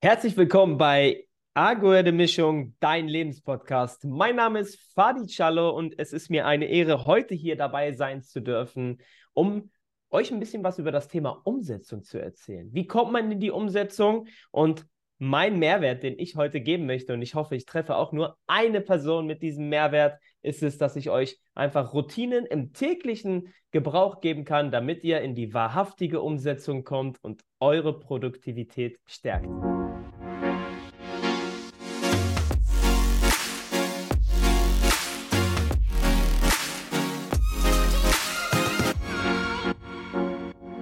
Herzlich willkommen bei Agua Mischung, dein Lebenspodcast. Mein Name ist Fadi Cialo und es ist mir eine Ehre, heute hier dabei sein zu dürfen, um euch ein bisschen was über das Thema Umsetzung zu erzählen. Wie kommt man in die Umsetzung? Und mein Mehrwert, den ich heute geben möchte, und ich hoffe, ich treffe auch nur eine Person mit diesem Mehrwert, ist es, dass ich euch einfach Routinen im täglichen Gebrauch geben kann, damit ihr in die wahrhaftige Umsetzung kommt und eure Produktivität stärkt.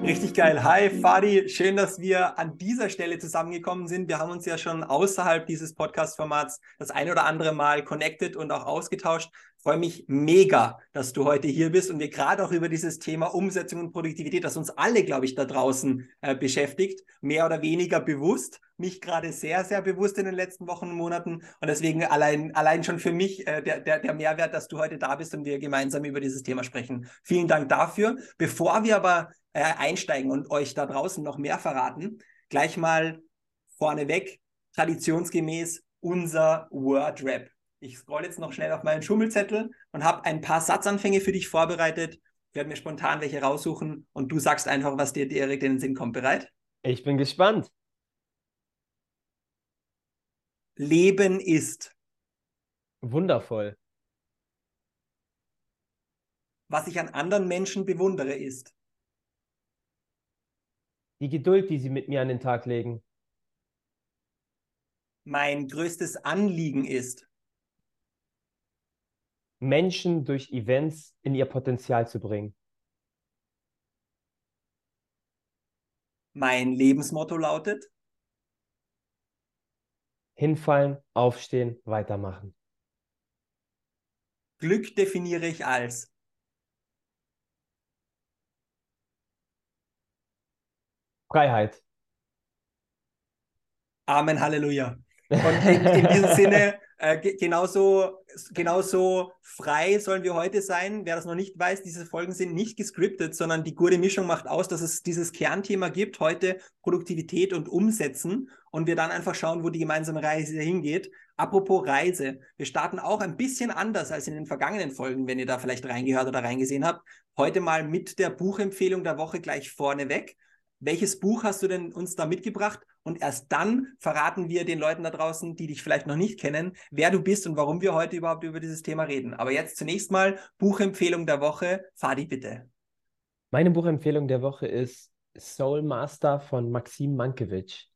Richtig geil. Hi Fadi, schön, dass wir an dieser Stelle zusammengekommen sind. Wir haben uns ja schon außerhalb dieses Podcast-Formats das ein oder andere Mal connected und auch ausgetauscht. Ich freue mich mega, dass du heute hier bist und wir gerade auch über dieses Thema Umsetzung und Produktivität, das uns alle, glaube ich, da draußen äh, beschäftigt, mehr oder weniger bewusst. Mich gerade sehr, sehr bewusst in den letzten Wochen und Monaten. Und deswegen allein, allein schon für mich äh, der, der, der Mehrwert, dass du heute da bist und wir gemeinsam über dieses Thema sprechen. Vielen Dank dafür. Bevor wir aber äh, einsteigen und euch da draußen noch mehr verraten, gleich mal vorneweg, traditionsgemäß unser Word-Rap. Ich scroll jetzt noch schnell auf meinen Schummelzettel und habe ein paar Satzanfänge für dich vorbereitet. Ich werde mir spontan welche raussuchen und du sagst einfach, was dir direkt in den Sinn kommt. Bereit? Ich bin gespannt. Leben ist. Wundervoll. Was ich an anderen Menschen bewundere, ist die Geduld, die sie mit mir an den Tag legen. Mein größtes Anliegen ist, Menschen durch Events in ihr Potenzial zu bringen. Mein Lebensmotto lautet, hinfallen, aufstehen, weitermachen. Glück definiere ich als Freiheit. Amen, Halleluja. Und in, in diesem Sinne, äh, genauso, genauso frei sollen wir heute sein. Wer das noch nicht weiß, diese Folgen sind nicht gescriptet, sondern die gute Mischung macht aus, dass es dieses Kernthema gibt, heute Produktivität und Umsetzen. Und wir dann einfach schauen, wo die gemeinsame Reise hingeht. Apropos Reise, wir starten auch ein bisschen anders als in den vergangenen Folgen, wenn ihr da vielleicht reingehört oder reingesehen habt. Heute mal mit der Buchempfehlung der Woche gleich vorneweg welches Buch hast du denn uns da mitgebracht? Und erst dann verraten wir den Leuten da draußen, die dich vielleicht noch nicht kennen, wer du bist und warum wir heute überhaupt über dieses Thema reden. Aber jetzt zunächst mal Buchempfehlung der Woche. Fadi, bitte. Meine Buchempfehlung der Woche ist Soul Master von Maxim Mankiewicz.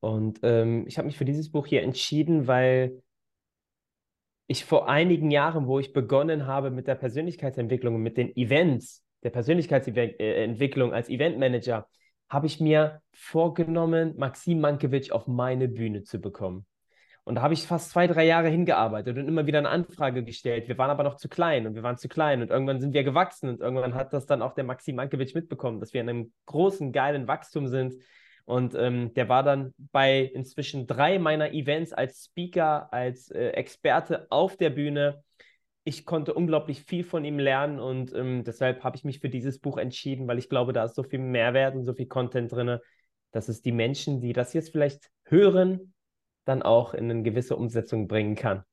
Und ähm, ich habe mich für dieses Buch hier entschieden, weil ich vor einigen Jahren, wo ich begonnen habe mit der Persönlichkeitsentwicklung und mit den Events, der Persönlichkeitsentwicklung als Eventmanager, habe ich mir vorgenommen, Maxim Mankiewicz auf meine Bühne zu bekommen. Und da habe ich fast zwei, drei Jahre hingearbeitet und immer wieder eine Anfrage gestellt. Wir waren aber noch zu klein und wir waren zu klein und irgendwann sind wir gewachsen und irgendwann hat das dann auch der Maxim Mankiewicz mitbekommen, dass wir in einem großen, geilen Wachstum sind. Und ähm, der war dann bei inzwischen drei meiner Events als Speaker, als äh, Experte auf der Bühne ich konnte unglaublich viel von ihm lernen und ähm, deshalb habe ich mich für dieses Buch entschieden, weil ich glaube, da ist so viel Mehrwert und so viel Content drin, dass es die Menschen, die das jetzt vielleicht hören, dann auch in eine gewisse Umsetzung bringen kann.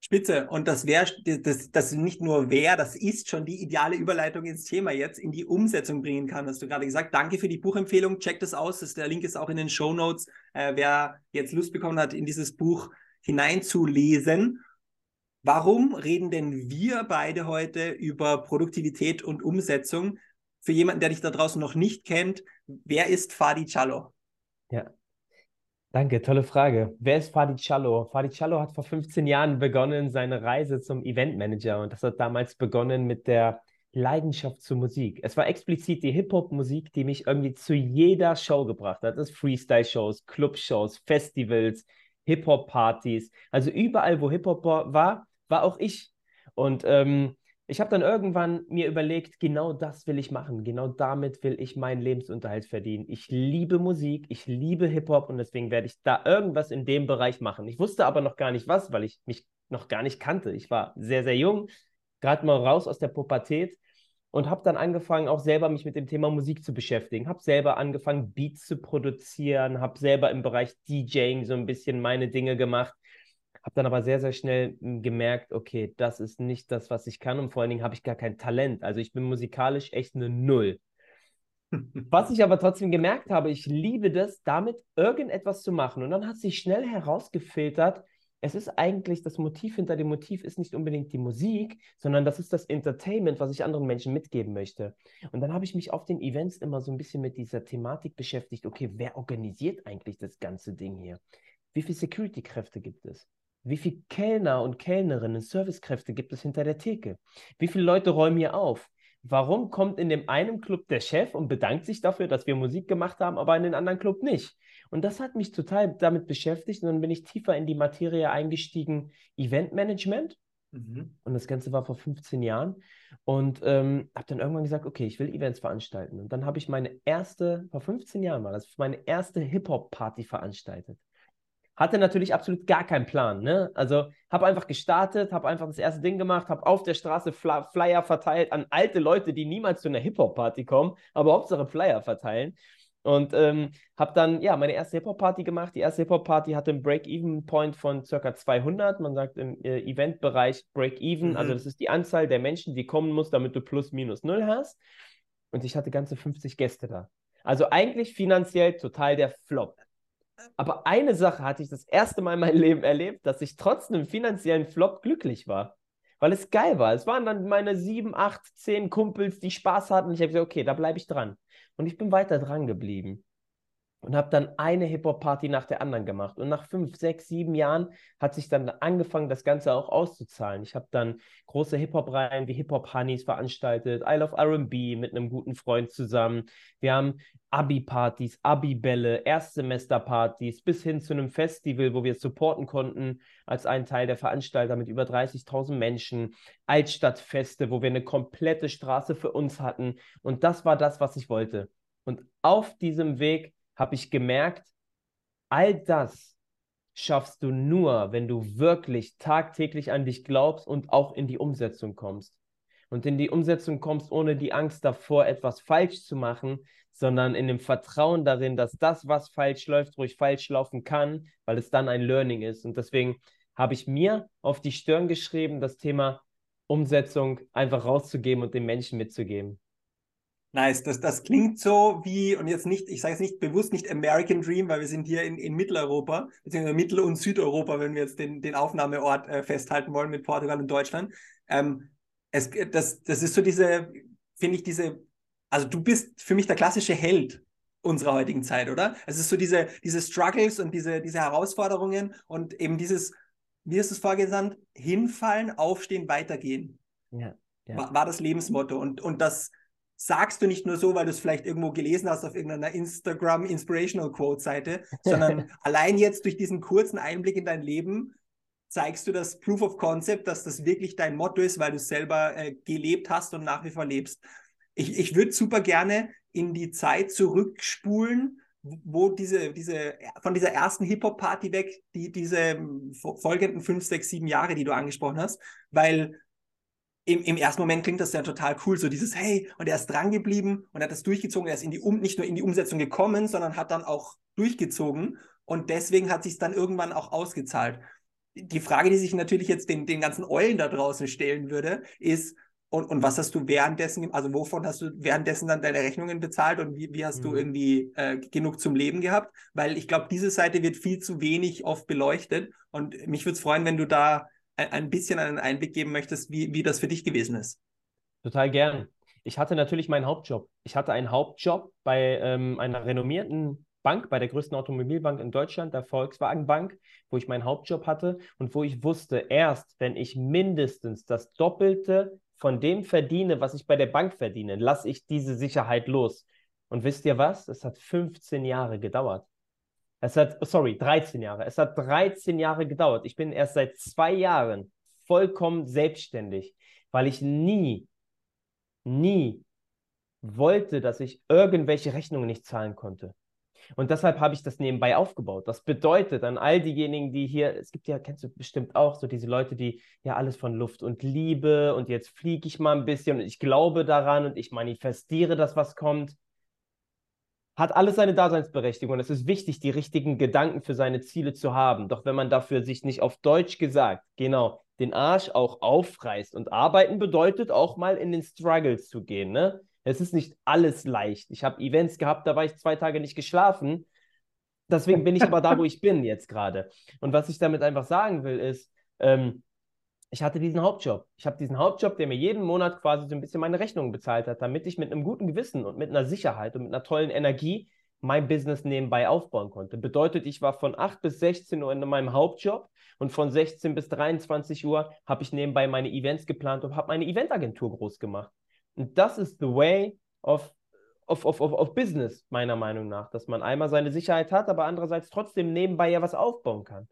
Spitze. Und das wäre, das, das nicht nur wer, das ist schon die ideale Überleitung ins Thema jetzt, in die Umsetzung bringen kann, hast du gerade gesagt. Danke für die Buchempfehlung. Checkt es aus. Das, der Link ist auch in den Show Notes. Äh, wer jetzt Lust bekommen hat, in dieses Buch hineinzulesen. Warum reden denn wir beide heute über Produktivität und Umsetzung? Für jemanden, der dich da draußen noch nicht kennt, wer ist Fadi Cialo? Ja, danke, tolle Frage. Wer ist Fadi Cialo? Fadi Cialo hat vor 15 Jahren begonnen seine Reise zum Eventmanager und das hat damals begonnen mit der Leidenschaft zur Musik. Es war explizit die Hip-Hop-Musik, die mich irgendwie zu jeder Show gebracht hat. Das Freestyle-Shows, Club-Shows, Festivals, Hip-Hop-Partys. Also überall, wo Hip-Hop war, war auch ich. Und ähm, ich habe dann irgendwann mir überlegt, genau das will ich machen. Genau damit will ich meinen Lebensunterhalt verdienen. Ich liebe Musik, ich liebe Hip-Hop und deswegen werde ich da irgendwas in dem Bereich machen. Ich wusste aber noch gar nicht was, weil ich mich noch gar nicht kannte. Ich war sehr, sehr jung, gerade mal raus aus der Pubertät und habe dann angefangen, auch selber mich mit dem Thema Musik zu beschäftigen. Habe selber angefangen, Beats zu produzieren, habe selber im Bereich DJing so ein bisschen meine Dinge gemacht. Habe dann aber sehr, sehr schnell hm, gemerkt, okay, das ist nicht das, was ich kann und vor allen Dingen habe ich gar kein Talent. Also ich bin musikalisch echt eine Null. Was ich aber trotzdem gemerkt habe, ich liebe das, damit irgendetwas zu machen. Und dann hat sich schnell herausgefiltert, es ist eigentlich das Motiv hinter dem Motiv ist nicht unbedingt die Musik, sondern das ist das Entertainment, was ich anderen Menschen mitgeben möchte. Und dann habe ich mich auf den Events immer so ein bisschen mit dieser Thematik beschäftigt. Okay, wer organisiert eigentlich das ganze Ding hier? Wie viele Security-Kräfte gibt es? Wie viele Kellner und Kellnerinnen, Servicekräfte gibt es hinter der Theke? Wie viele Leute räumen hier auf? Warum kommt in dem einen Club der Chef und bedankt sich dafür, dass wir Musik gemacht haben, aber in den anderen Club nicht? Und das hat mich total damit beschäftigt und dann bin ich tiefer in die Materie eingestiegen, Eventmanagement. Mhm. Und das Ganze war vor 15 Jahren. Und ähm, habe dann irgendwann gesagt, okay, ich will Events veranstalten. Und dann habe ich meine erste, vor 15 Jahren war das, meine erste Hip-Hop-Party veranstaltet. Hatte natürlich absolut gar keinen Plan. Ne? Also habe einfach gestartet, habe einfach das erste Ding gemacht, habe auf der Straße Flyer verteilt an alte Leute, die niemals zu einer Hip-Hop-Party kommen, aber Hauptsache Flyer verteilen. Und ähm, habe dann ja meine erste Hip-Hop-Party gemacht. Die erste Hip-Hop-Party hatte einen Break-Even-Point von ca. 200. Man sagt im äh, Event-Bereich Break-Even. Mhm. Also das ist die Anzahl der Menschen, die kommen muss, damit du plus minus null hast. Und ich hatte ganze 50 Gäste da. Also eigentlich finanziell total der Flop. Aber eine Sache hatte ich das erste Mal in meinem Leben erlebt, dass ich trotz einem finanziellen Flop glücklich war. Weil es geil war. Es waren dann meine sieben, acht, zehn Kumpels, die Spaß hatten. Ich habe gesagt, okay, da bleibe ich dran. Und ich bin weiter dran geblieben und habe dann eine Hip-Hop-Party nach der anderen gemacht. Und nach fünf, sechs, sieben Jahren hat sich dann angefangen, das Ganze auch auszuzahlen. Ich habe dann große Hip-Hop-Reihen wie Hip-Hop-Honeys veranstaltet, I Love R&B mit einem guten Freund zusammen. Wir haben Abi-Partys, Abi-Bälle, Erstsemester-Partys bis hin zu einem Festival, wo wir supporten konnten als ein Teil der Veranstalter mit über 30.000 Menschen. Altstadtfeste, wo wir eine komplette Straße für uns hatten. Und das war das, was ich wollte. Und auf diesem Weg habe ich gemerkt, all das schaffst du nur, wenn du wirklich tagtäglich an dich glaubst und auch in die Umsetzung kommst. Und in die Umsetzung kommst ohne die Angst davor, etwas falsch zu machen, sondern in dem Vertrauen darin, dass das, was falsch läuft, ruhig falsch laufen kann, weil es dann ein Learning ist. Und deswegen habe ich mir auf die Stirn geschrieben, das Thema Umsetzung einfach rauszugeben und den Menschen mitzugeben. Nice, das, das klingt so wie, und jetzt nicht, ich sage es nicht bewusst nicht American Dream, weil wir sind hier in, in Mitteleuropa, beziehungsweise Mittel- und Südeuropa, wenn wir jetzt den, den Aufnahmeort äh, festhalten wollen mit Portugal und Deutschland. Ähm, es, das, das ist so diese, finde ich, diese, also du bist für mich der klassische Held unserer heutigen Zeit, oder? Es ist so diese, diese Struggles und diese, diese Herausforderungen und eben dieses, wie ist es vorgesandt? Hinfallen, aufstehen, weitergehen. Ja, ja. War, war das Lebensmotto. Und, und das sagst du nicht nur so, weil du es vielleicht irgendwo gelesen hast auf irgendeiner Instagram Inspirational Quote Seite, sondern allein jetzt durch diesen kurzen Einblick in dein Leben zeigst du das Proof of Concept, dass das wirklich dein Motto ist, weil du es selber äh, gelebt hast und nach wie vor lebst. Ich, ich würde super gerne in die Zeit zurückspulen, wo diese, diese, von dieser ersten Hip-Hop-Party weg, die, diese folgenden fünf, sechs, sieben Jahre, die du angesprochen hast, weil im, im ersten Moment klingt das ja total cool, so dieses Hey, und er ist dran geblieben und er hat das durchgezogen, er ist in die um, nicht nur in die Umsetzung gekommen, sondern hat dann auch durchgezogen und deswegen hat sich dann irgendwann auch ausgezahlt. Die Frage, die sich natürlich jetzt den, den ganzen Eulen da draußen stellen würde, ist, und, und was hast du währenddessen, also wovon hast du währenddessen dann deine Rechnungen bezahlt und wie, wie hast mhm. du irgendwie äh, genug zum Leben gehabt? Weil ich glaube, diese Seite wird viel zu wenig oft beleuchtet und mich würde es freuen, wenn du da ein bisschen einen Einblick geben möchtest, wie, wie das für dich gewesen ist. Total gern. Ich hatte natürlich meinen Hauptjob. Ich hatte einen Hauptjob bei ähm, einer renommierten Bank, bei der größten Automobilbank in Deutschland, der Volkswagen Bank, wo ich meinen Hauptjob hatte und wo ich wusste, erst wenn ich mindestens das Doppelte von dem verdiene, was ich bei der Bank verdiene, lasse ich diese Sicherheit los. Und wisst ihr was? Es hat 15 Jahre gedauert. Es hat, sorry, 13 Jahre. Es hat 13 Jahre gedauert. Ich bin erst seit zwei Jahren vollkommen selbstständig, weil ich nie, nie wollte, dass ich irgendwelche Rechnungen nicht zahlen konnte. Und deshalb habe ich das nebenbei aufgebaut. Das bedeutet an all diejenigen, die hier, es gibt ja, kennst du bestimmt auch so diese Leute, die ja alles von Luft und Liebe und jetzt fliege ich mal ein bisschen und ich glaube daran und ich manifestiere das, was kommt. Hat alles seine Daseinsberechtigung und es ist wichtig, die richtigen Gedanken für seine Ziele zu haben. Doch wenn man dafür sich nicht auf Deutsch gesagt, genau, den Arsch auch aufreißt und arbeiten bedeutet auch mal in den Struggles zu gehen, ne? Es ist nicht alles leicht. Ich habe Events gehabt, da war ich zwei Tage nicht geschlafen. Deswegen bin ich aber da, wo ich bin jetzt gerade. Und was ich damit einfach sagen will, ist, ähm, ich hatte diesen Hauptjob. Ich habe diesen Hauptjob, der mir jeden Monat quasi so ein bisschen meine Rechnungen bezahlt hat, damit ich mit einem guten Gewissen und mit einer Sicherheit und mit einer tollen Energie mein Business nebenbei aufbauen konnte. Bedeutet, ich war von 8 bis 16 Uhr in meinem Hauptjob und von 16 bis 23 Uhr habe ich nebenbei meine Events geplant und habe meine Eventagentur groß gemacht. Und das ist the way of, of, of, of, of Business, meiner Meinung nach, dass man einmal seine Sicherheit hat, aber andererseits trotzdem nebenbei ja was aufbauen kann.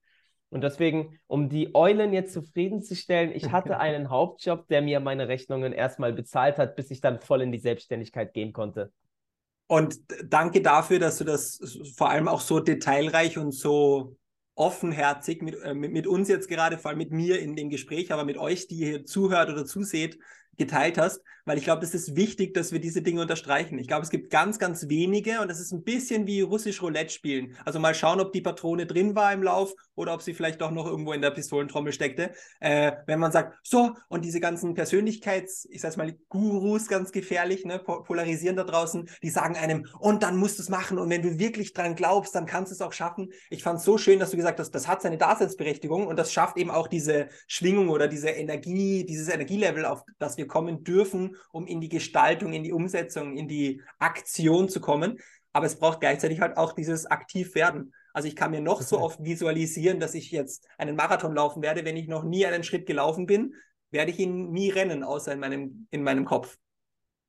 Und deswegen, um die Eulen jetzt zufriedenzustellen, ich hatte einen Hauptjob, der mir meine Rechnungen erstmal bezahlt hat, bis ich dann voll in die Selbstständigkeit gehen konnte. Und danke dafür, dass du das vor allem auch so detailreich und so offenherzig mit, äh, mit, mit, uns jetzt gerade, vor allem mit mir in dem Gespräch, aber mit euch, die hier zuhört oder zuseht, geteilt hast, weil ich glaube, es ist wichtig, dass wir diese Dinge unterstreichen. Ich glaube, es gibt ganz, ganz wenige und es ist ein bisschen wie russisch Roulette spielen. Also mal schauen, ob die Patrone drin war im Lauf oder ob sie vielleicht doch noch irgendwo in der Pistolentrommel steckte. Äh, wenn man sagt, so, und diese ganzen Persönlichkeits, ich sag's mal, Gurus, ganz gefährlich, ne, polarisieren da draußen, die sagen einem, und dann musst du es machen und wenn du wirklich dran glaubst, dann kannst du es auch schaffen. Ich fand es so schön, dass du gesagt hast, das hat seine Daseinsberechtigung und das schafft eben auch diese Schwingung oder diese Energie, dieses Energielevel, auf das wir kommen dürfen, um in die Gestaltung, in die Umsetzung, in die Aktion zu kommen. Aber es braucht gleichzeitig halt auch dieses Aktivwerden. Also ich kann mir noch so oft visualisieren, dass ich jetzt einen Marathon laufen werde. Wenn ich noch nie einen Schritt gelaufen bin, werde ich ihn nie rennen, außer in meinem, in meinem Kopf.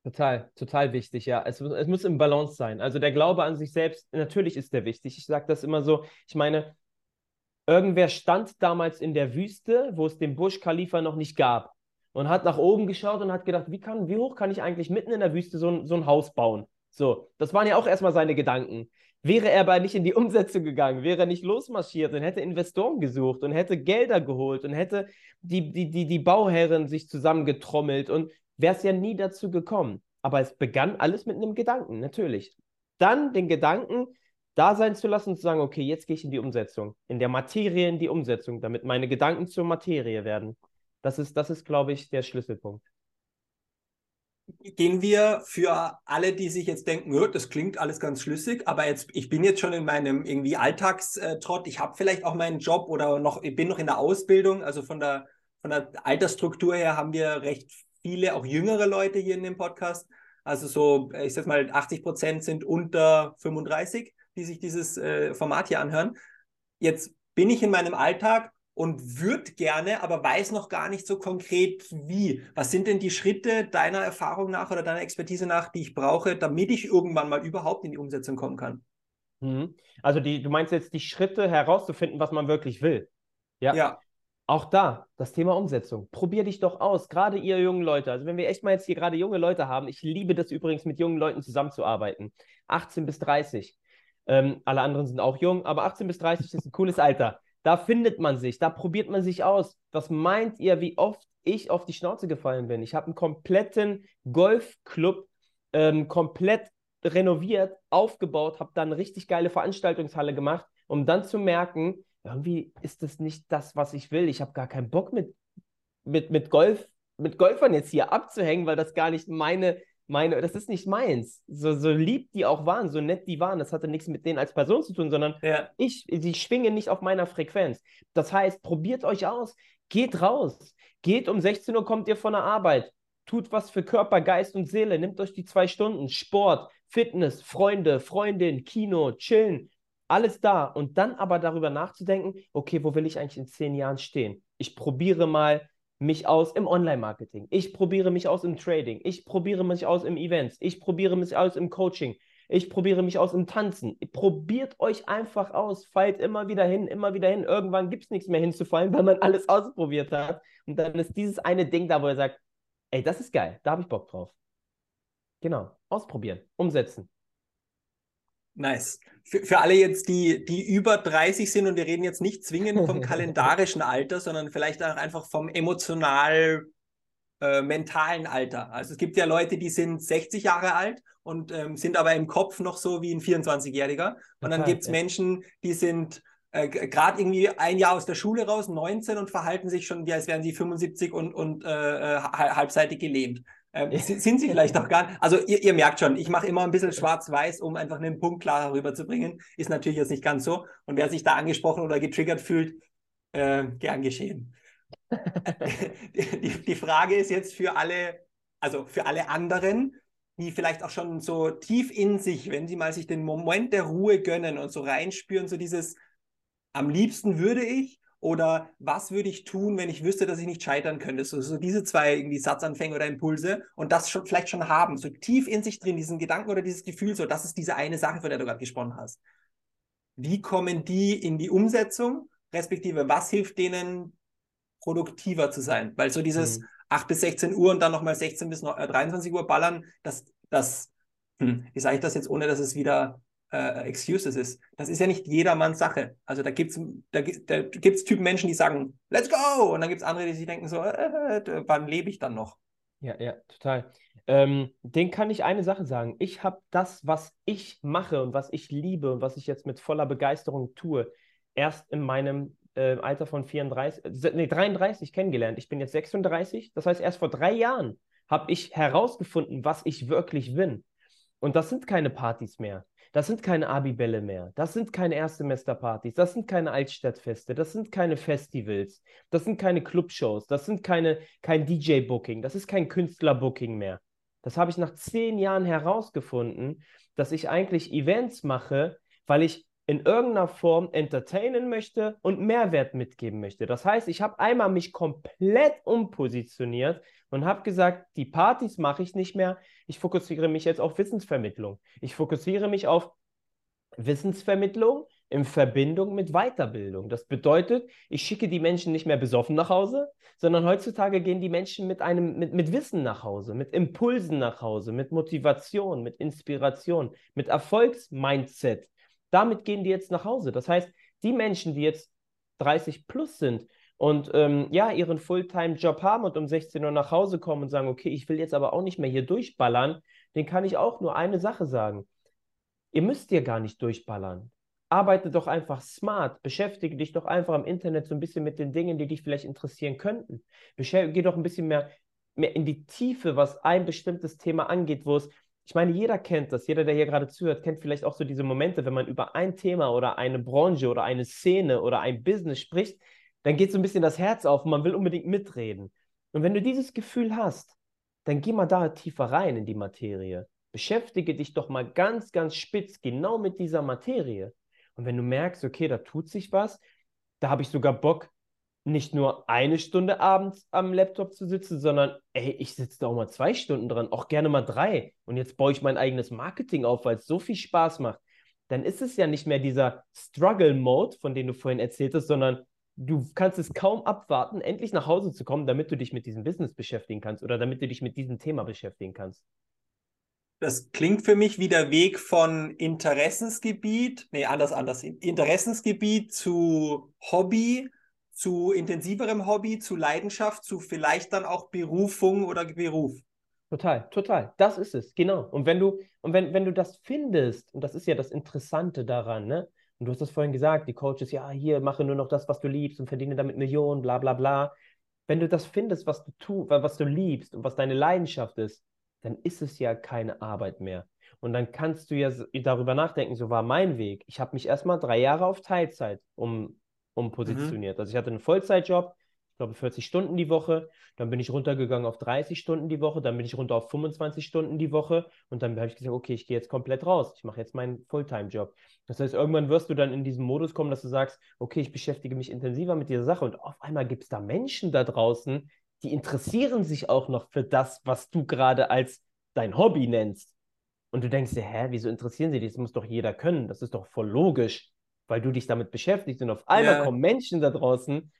Total, total wichtig, ja. Es, es muss im Balance sein. Also der Glaube an sich selbst, natürlich ist der wichtig. Ich sage das immer so. Ich meine, irgendwer stand damals in der Wüste, wo es den Busch Khalifa noch nicht gab und hat nach oben geschaut und hat gedacht, wie, kann, wie hoch kann ich eigentlich mitten in der Wüste so ein, so ein Haus bauen? So, das waren ja auch erstmal seine Gedanken. Wäre er aber nicht in die Umsetzung gegangen, wäre er nicht losmarschiert und hätte Investoren gesucht und hätte Gelder geholt und hätte die, die, die, die Bauherren sich zusammengetrommelt und wäre es ja nie dazu gekommen. Aber es begann alles mit einem Gedanken, natürlich. Dann den Gedanken da sein zu lassen und zu sagen, okay, jetzt gehe ich in die Umsetzung, in der Materie in die Umsetzung, damit meine Gedanken zur Materie werden. Das ist, das ist, glaube ich, der Schlüsselpunkt. Gehen wir für alle, die sich jetzt denken, das klingt alles ganz schlüssig, aber jetzt, ich bin jetzt schon in meinem irgendwie Alltagstrott, ich habe vielleicht auch meinen Job oder noch, ich bin noch in der Ausbildung, also von der, von der Altersstruktur her haben wir recht viele, auch jüngere Leute hier in dem Podcast. Also so, ich sag mal, 80 Prozent sind unter 35, die sich dieses äh, Format hier anhören. Jetzt bin ich in meinem Alltag und würde gerne, aber weiß noch gar nicht so konkret wie. Was sind denn die Schritte deiner Erfahrung nach oder deiner Expertise nach, die ich brauche, damit ich irgendwann mal überhaupt in die Umsetzung kommen kann? Mhm. Also die, du meinst jetzt die Schritte herauszufinden, was man wirklich will. Ja. ja. Auch da, das Thema Umsetzung. Probier dich doch aus, gerade ihr jungen Leute. Also wenn wir echt mal jetzt hier gerade junge Leute haben, ich liebe das übrigens, mit jungen Leuten zusammenzuarbeiten. 18 bis 30. Ähm, alle anderen sind auch jung, aber 18 bis 30 ist ein cooles Alter. Da findet man sich, da probiert man sich aus. Was meint ihr, wie oft ich auf die Schnauze gefallen bin? Ich habe einen kompletten Golfclub ähm, komplett renoviert, aufgebaut, habe dann eine richtig geile Veranstaltungshalle gemacht, um dann zu merken, irgendwie ist das nicht das, was ich will. Ich habe gar keinen Bock mit, mit, mit Golf, mit Golfern jetzt hier abzuhängen, weil das gar nicht meine meine, das ist nicht meins. So, so lieb die auch waren, so nett die waren, das hatte nichts mit denen als Person zu tun, sondern ja. ich, die schwingen nicht auf meiner Frequenz. Das heißt, probiert euch aus, geht raus, geht um 16 Uhr, kommt ihr von der Arbeit, tut was für Körper, Geist und Seele, nehmt euch die zwei Stunden, Sport, Fitness, Freunde, Freundin, Kino, chillen, alles da. Und dann aber darüber nachzudenken, okay, wo will ich eigentlich in zehn Jahren stehen? Ich probiere mal mich aus im Online-Marketing. Ich probiere mich aus im Trading. Ich probiere mich aus im Events. Ich probiere mich aus im Coaching. Ich probiere mich aus im Tanzen. Probiert euch einfach aus. Fallt immer wieder hin, immer wieder hin. Irgendwann gibt es nichts mehr hinzufallen, weil man alles ausprobiert hat. Und dann ist dieses eine Ding da, wo er sagt, ey, das ist geil. Da habe ich Bock drauf. Genau. Ausprobieren. Umsetzen. Nice. Für, für alle jetzt, die, die über 30 sind und wir reden jetzt nicht zwingend vom kalendarischen Alter, sondern vielleicht auch einfach vom emotional äh, mentalen Alter. Also es gibt ja Leute, die sind 60 Jahre alt und ähm, sind aber im Kopf noch so wie ein 24-Jähriger. Und dann gibt es Menschen, die sind äh, gerade irgendwie ein Jahr aus der Schule raus, 19 und verhalten sich schon, wie als wären sie 75 und, und äh, äh halbseitig gelähmt. Ähm, sind sie vielleicht auch gar nicht. Also ihr, ihr merkt schon, ich mache immer ein bisschen schwarz-weiß, um einfach einen Punkt klarer rüberzubringen. Ist natürlich jetzt nicht ganz so. Und wer sich da angesprochen oder getriggert fühlt, äh, gern geschehen. die, die Frage ist jetzt für alle, also für alle anderen, die vielleicht auch schon so tief in sich, wenn sie mal sich den Moment der Ruhe gönnen und so reinspüren, so dieses, am liebsten würde ich oder was würde ich tun, wenn ich wüsste, dass ich nicht scheitern könnte? So, so diese zwei irgendwie Satzanfänge oder Impulse und das schon vielleicht schon haben, so tief in sich drin, diesen Gedanken oder dieses Gefühl, so das ist diese eine Sache, von der du gerade gesprochen hast. Wie kommen die in die Umsetzung? Respektive, was hilft denen, produktiver zu sein? Weil so dieses mhm. 8 bis 16 Uhr und dann nochmal 16 bis 23 Uhr ballern, das, das, hm, wie sage ich das jetzt, ohne dass es wieder äh, Excuses ist. Das ist ja nicht jedermanns Sache. Also da gibt es da, da gibt's Typen Menschen, die sagen, let's go! Und dann gibt es andere, die sich denken so, äh, äh, wann lebe ich dann noch? Ja, ja, total. Ähm, den kann ich eine Sache sagen. Ich habe das, was ich mache und was ich liebe und was ich jetzt mit voller Begeisterung tue, erst in meinem äh, Alter von 34, nee, 33 kennengelernt. Ich bin jetzt 36. Das heißt, erst vor drei Jahren habe ich herausgefunden, was ich wirklich bin. Und das sind keine Partys mehr. Das sind keine Abibälle mehr. Das sind keine Erstsemesterpartys. Das sind keine Altstadtfeste. Das sind keine Festivals. Das sind keine Clubshows. Das sind keine, kein DJ-Booking. Das ist kein Künstler-Booking mehr. Das habe ich nach zehn Jahren herausgefunden, dass ich eigentlich Events mache, weil ich in irgendeiner Form entertainen möchte und Mehrwert mitgeben möchte. Das heißt, ich habe einmal mich komplett umpositioniert und habe gesagt, die Partys mache ich nicht mehr. Ich fokussiere mich jetzt auf Wissensvermittlung. Ich fokussiere mich auf Wissensvermittlung in Verbindung mit Weiterbildung. Das bedeutet, ich schicke die Menschen nicht mehr besoffen nach Hause, sondern heutzutage gehen die Menschen mit einem mit, mit Wissen nach Hause, mit Impulsen nach Hause, mit Motivation, mit Inspiration, mit Erfolgsmindset. Damit gehen die jetzt nach Hause. Das heißt, die Menschen, die jetzt 30 plus sind und ähm, ja, ihren Fulltime-Job haben und um 16 Uhr nach Hause kommen und sagen, okay, ich will jetzt aber auch nicht mehr hier durchballern, den kann ich auch nur eine Sache sagen. Ihr müsst hier gar nicht durchballern. Arbeite doch einfach smart. Beschäftige dich doch einfach im Internet so ein bisschen mit den Dingen, die dich vielleicht interessieren könnten. Geh doch ein bisschen mehr, mehr in die Tiefe, was ein bestimmtes Thema angeht, wo es ich meine, jeder kennt das, jeder, der hier gerade zuhört, kennt vielleicht auch so diese Momente, wenn man über ein Thema oder eine Branche oder eine Szene oder ein Business spricht, dann geht so ein bisschen das Herz auf und man will unbedingt mitreden. Und wenn du dieses Gefühl hast, dann geh mal da tiefer rein in die Materie. Beschäftige dich doch mal ganz, ganz spitz genau mit dieser Materie. Und wenn du merkst, okay, da tut sich was, da habe ich sogar Bock, nicht nur eine Stunde abends am Laptop zu sitzen, sondern ey, ich sitze da auch mal zwei Stunden dran, auch gerne mal drei. Und jetzt baue ich mein eigenes Marketing auf, weil es so viel Spaß macht. Dann ist es ja nicht mehr dieser Struggle-Mode, von dem du vorhin erzählt hast, sondern du kannst es kaum abwarten, endlich nach Hause zu kommen, damit du dich mit diesem Business beschäftigen kannst oder damit du dich mit diesem Thema beschäftigen kannst. Das klingt für mich wie der Weg von Interessensgebiet, nee, anders, anders, Interessensgebiet zu Hobby, zu intensiverem Hobby, zu Leidenschaft, zu vielleicht dann auch Berufung oder Beruf. Total, total. Das ist es, genau. Und wenn du, und wenn, wenn du das findest, und das ist ja das Interessante daran, ne? Und du hast das vorhin gesagt, die Coaches, ja, hier, mache nur noch das, was du liebst und verdiene damit Millionen, bla bla bla. Wenn du das findest, was du tust, was du liebst und was deine Leidenschaft ist, dann ist es ja keine Arbeit mehr. Und dann kannst du ja darüber nachdenken, so war mein Weg. Ich habe mich erstmal drei Jahre auf Teilzeit um, umpositioniert. Mhm. Also ich hatte einen Vollzeitjob, ich glaube 40 Stunden die Woche, dann bin ich runtergegangen auf 30 Stunden die Woche, dann bin ich runter auf 25 Stunden die Woche und dann habe ich gesagt, okay, ich gehe jetzt komplett raus, ich mache jetzt meinen Fulltime-Job. Das heißt, irgendwann wirst du dann in diesen Modus kommen, dass du sagst, okay, ich beschäftige mich intensiver mit dieser Sache und auf einmal gibt es da Menschen da draußen, die interessieren sich auch noch für das, was du gerade als dein Hobby nennst. Und du denkst dir, hä, wieso interessieren sie dich? Das muss doch jeder können. Das ist doch voll logisch, weil du dich damit beschäftigst. Und auf einmal ja. kommen Menschen da draußen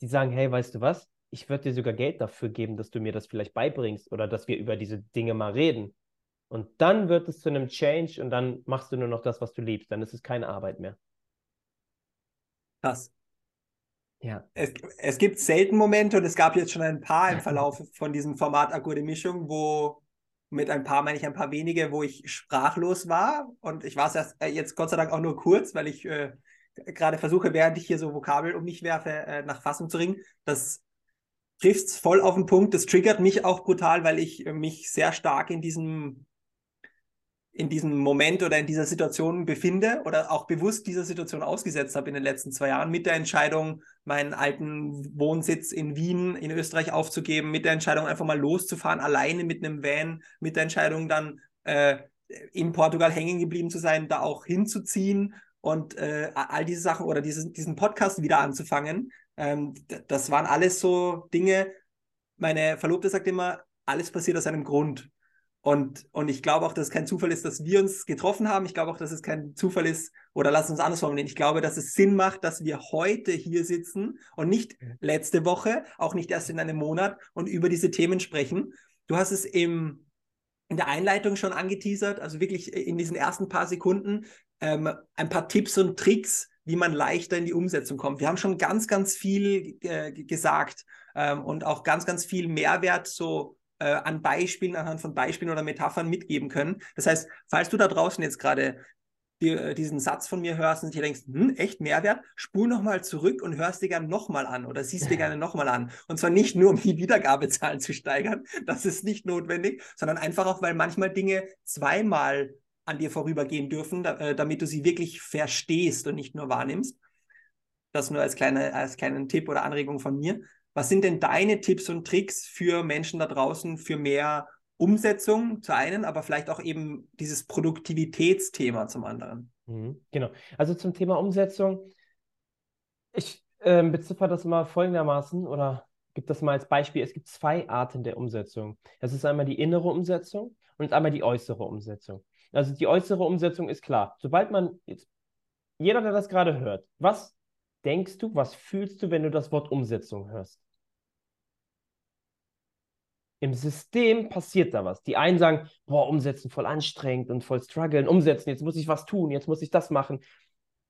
die sagen, hey, weißt du was? Ich würde dir sogar Geld dafür geben, dass du mir das vielleicht beibringst oder dass wir über diese Dinge mal reden. Und dann wird es zu einem Change und dann machst du nur noch das, was du liebst. Dann ist es keine Arbeit mehr. Krass. Ja. Es, es gibt selten Momente und es gab jetzt schon ein paar im Verlauf von diesem Format Akkorde Mischung, wo mit ein paar meine ich ein paar wenige, wo ich sprachlos war. Und ich war es äh, jetzt Gott sei Dank auch nur kurz, weil ich äh, gerade versuche, während ich hier so Vokabel um mich werfe, äh, nach Fassung zu ringen. Das trifft voll auf den Punkt. Das triggert mich auch brutal, weil ich äh, mich sehr stark in diesem in diesem Moment oder in dieser Situation befinde oder auch bewusst dieser Situation ausgesetzt habe in den letzten zwei Jahren mit der Entscheidung, meinen alten Wohnsitz in Wien in Österreich aufzugeben, mit der Entscheidung einfach mal loszufahren, alleine mit einem Van, mit der Entscheidung dann äh, in Portugal hängen geblieben zu sein, da auch hinzuziehen und äh, all diese Sachen oder dieses, diesen Podcast wieder anzufangen. Ähm, das waren alles so Dinge. Meine Verlobte sagt immer, alles passiert aus einem Grund. Und, und ich glaube auch, dass es kein Zufall ist, dass wir uns getroffen haben. Ich glaube auch, dass es kein Zufall ist, oder lass uns anders formulieren. Ich glaube, dass es Sinn macht, dass wir heute hier sitzen und nicht letzte Woche, auch nicht erst in einem Monat und über diese Themen sprechen. Du hast es im, in der Einleitung schon angeteasert, also wirklich in diesen ersten paar Sekunden, ähm, ein paar Tipps und Tricks, wie man leichter in die Umsetzung kommt. Wir haben schon ganz, ganz viel äh, gesagt ähm, und auch ganz, ganz viel Mehrwert so äh, an Beispielen, anhand von Beispielen oder Metaphern mitgeben können. Das heißt, falls du da draußen jetzt gerade die, äh, diesen Satz von mir hörst und dir denkst, hm, echt Mehrwert, spul nochmal zurück und hörst dir gerne nochmal an oder siehst dir gerne nochmal an. Und zwar nicht nur, um die Wiedergabezahlen zu steigern, das ist nicht notwendig, sondern einfach auch, weil manchmal Dinge zweimal an dir vorübergehen dürfen, da, äh, damit du sie wirklich verstehst und nicht nur wahrnimmst. Das nur als, kleine, als kleinen Tipp oder Anregung von mir. Was sind denn deine Tipps und Tricks für Menschen da draußen für mehr Umsetzung zu einen, aber vielleicht auch eben dieses Produktivitätsthema zum anderen? Mhm, genau. Also zum Thema Umsetzung, ich äh, beziffer das mal folgendermaßen oder gebe das mal als Beispiel. Es gibt zwei Arten der Umsetzung. Es ist einmal die innere Umsetzung und einmal die äußere Umsetzung. Also die äußere Umsetzung ist klar. Sobald man jetzt, jeder, der das gerade hört, was denkst du, was fühlst du, wenn du das Wort Umsetzung hörst? Im System passiert da was. Die einen sagen, boah, umsetzen voll anstrengend und voll strugglen, umsetzen, jetzt muss ich was tun, jetzt muss ich das machen.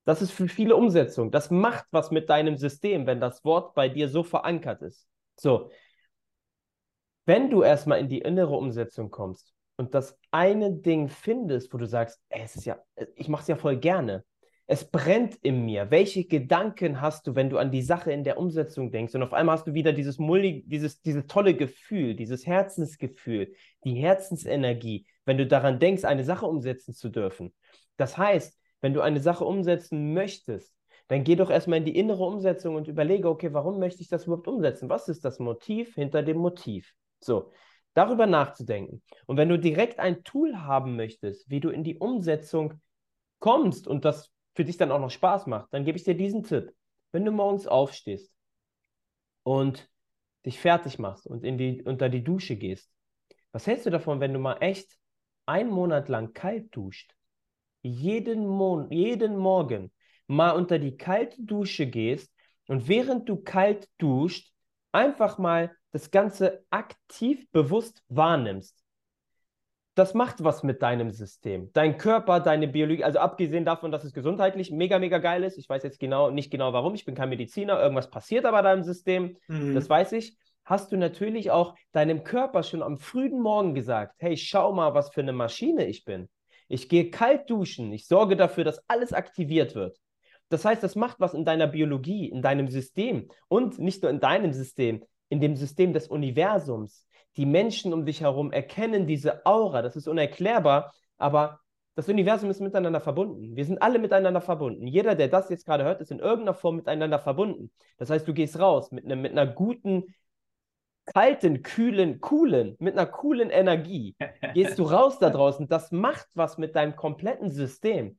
Das ist für viele Umsetzung. Das macht was mit deinem System, wenn das Wort bei dir so verankert ist. So, wenn du erstmal in die innere Umsetzung kommst und das eine Ding findest, wo du sagst, ey, es ist ja, ich mache es ja voll gerne, es brennt in mir. Welche Gedanken hast du, wenn du an die Sache in der Umsetzung denkst? Und auf einmal hast du wieder dieses, mulli, dieses, dieses tolle Gefühl, dieses Herzensgefühl, die Herzensenergie, wenn du daran denkst, eine Sache umsetzen zu dürfen. Das heißt, wenn du eine Sache umsetzen möchtest, dann geh doch erstmal in die innere Umsetzung und überlege, okay, warum möchte ich das überhaupt umsetzen? Was ist das Motiv hinter dem Motiv? So, darüber nachzudenken. Und wenn du direkt ein Tool haben möchtest, wie du in die Umsetzung kommst und das für dich dann auch noch Spaß macht, dann gebe ich dir diesen Tipp. Wenn du morgens aufstehst und dich fertig machst und in die, unter die Dusche gehst, was hältst du davon, wenn du mal echt einen Monat lang kalt duscht? Jeden, Mon jeden Morgen mal unter die kalte Dusche gehst und während du kalt duscht, einfach mal das Ganze aktiv bewusst wahrnimmst das macht was mit deinem System. Dein Körper, deine Biologie, also abgesehen davon, dass es gesundheitlich mega, mega geil ist. Ich weiß jetzt genau nicht genau warum, ich bin kein Mediziner, irgendwas passiert aber deinem System, mhm. das weiß ich. Hast du natürlich auch deinem Körper schon am frühen Morgen gesagt, hey, schau mal, was für eine Maschine ich bin. Ich gehe kalt duschen, ich sorge dafür, dass alles aktiviert wird. Das heißt, das macht was in deiner Biologie, in deinem System und nicht nur in deinem System, in dem System des Universums die Menschen um dich herum erkennen diese Aura. Das ist unerklärbar, aber das Universum ist miteinander verbunden. Wir sind alle miteinander verbunden. Jeder, der das jetzt gerade hört, ist in irgendeiner Form miteinander verbunden. Das heißt, du gehst raus mit, ne, mit einer guten, kalten, kühlen, coolen, mit einer coolen Energie. Gehst du raus da draußen. Das macht was mit deinem kompletten System.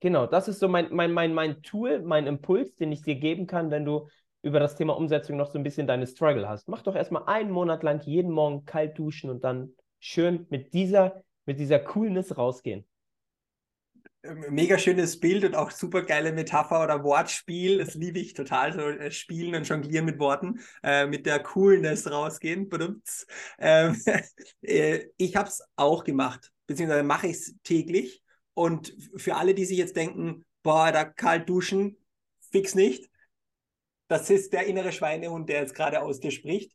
Genau, das ist so mein, mein, mein, mein Tool, mein Impuls, den ich dir geben kann, wenn du über das Thema Umsetzung noch so ein bisschen deine Struggle hast. Mach doch erstmal einen Monat lang jeden Morgen kalt duschen und dann schön mit dieser, mit dieser Coolness rausgehen. mega schönes Bild und auch super geile Metapher oder Wortspiel. Das liebe ich total, so äh, spielen und jonglieren mit Worten, äh, mit der Coolness rausgehen. Ähm, äh, ich habe es auch gemacht, beziehungsweise mache ich es täglich. Und für alle, die sich jetzt denken, boah, da kalt duschen, fix nicht. Das ist der innere Schweinehund, der jetzt gerade aus dir spricht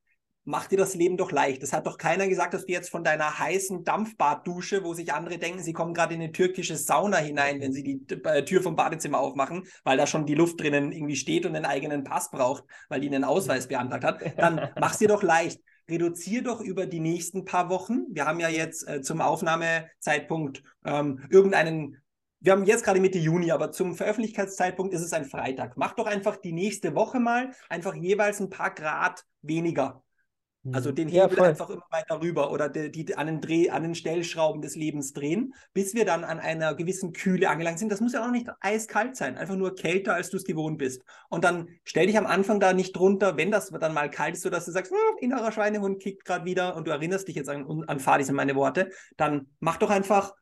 mach dir das Leben doch leicht. Das hat doch keiner gesagt, dass du jetzt von deiner heißen Dampfbaddusche, wo sich andere denken, sie kommen gerade in eine türkische Sauna hinein, wenn sie die äh, Tür vom Badezimmer aufmachen, weil da schon die Luft drinnen irgendwie steht und einen eigenen Pass braucht, weil die einen Ausweis beantragt hat. Dann mach's dir doch leicht. Reduzier doch über die nächsten paar Wochen. Wir haben ja jetzt äh, zum Aufnahmezeitpunkt ähm, irgendeinen wir haben jetzt gerade Mitte Juni, aber zum Veröffentlichkeitszeitpunkt ist es ein Freitag. Mach doch einfach die nächste Woche mal einfach jeweils ein paar Grad weniger. Also mhm. den Hebel ja, einfach immer weiter rüber oder die, die, an, den Dreh, an den Stellschrauben des Lebens drehen, bis wir dann an einer gewissen Kühle angelangt sind. Das muss ja auch nicht eiskalt sein, einfach nur kälter, als du es gewohnt bist. Und dann stell dich am Anfang da nicht drunter, wenn das dann mal kalt ist, sodass du sagst, hm, innerer Schweinehund kickt gerade wieder und du erinnerst dich jetzt an, an Fadi sind meine Worte, dann mach doch einfach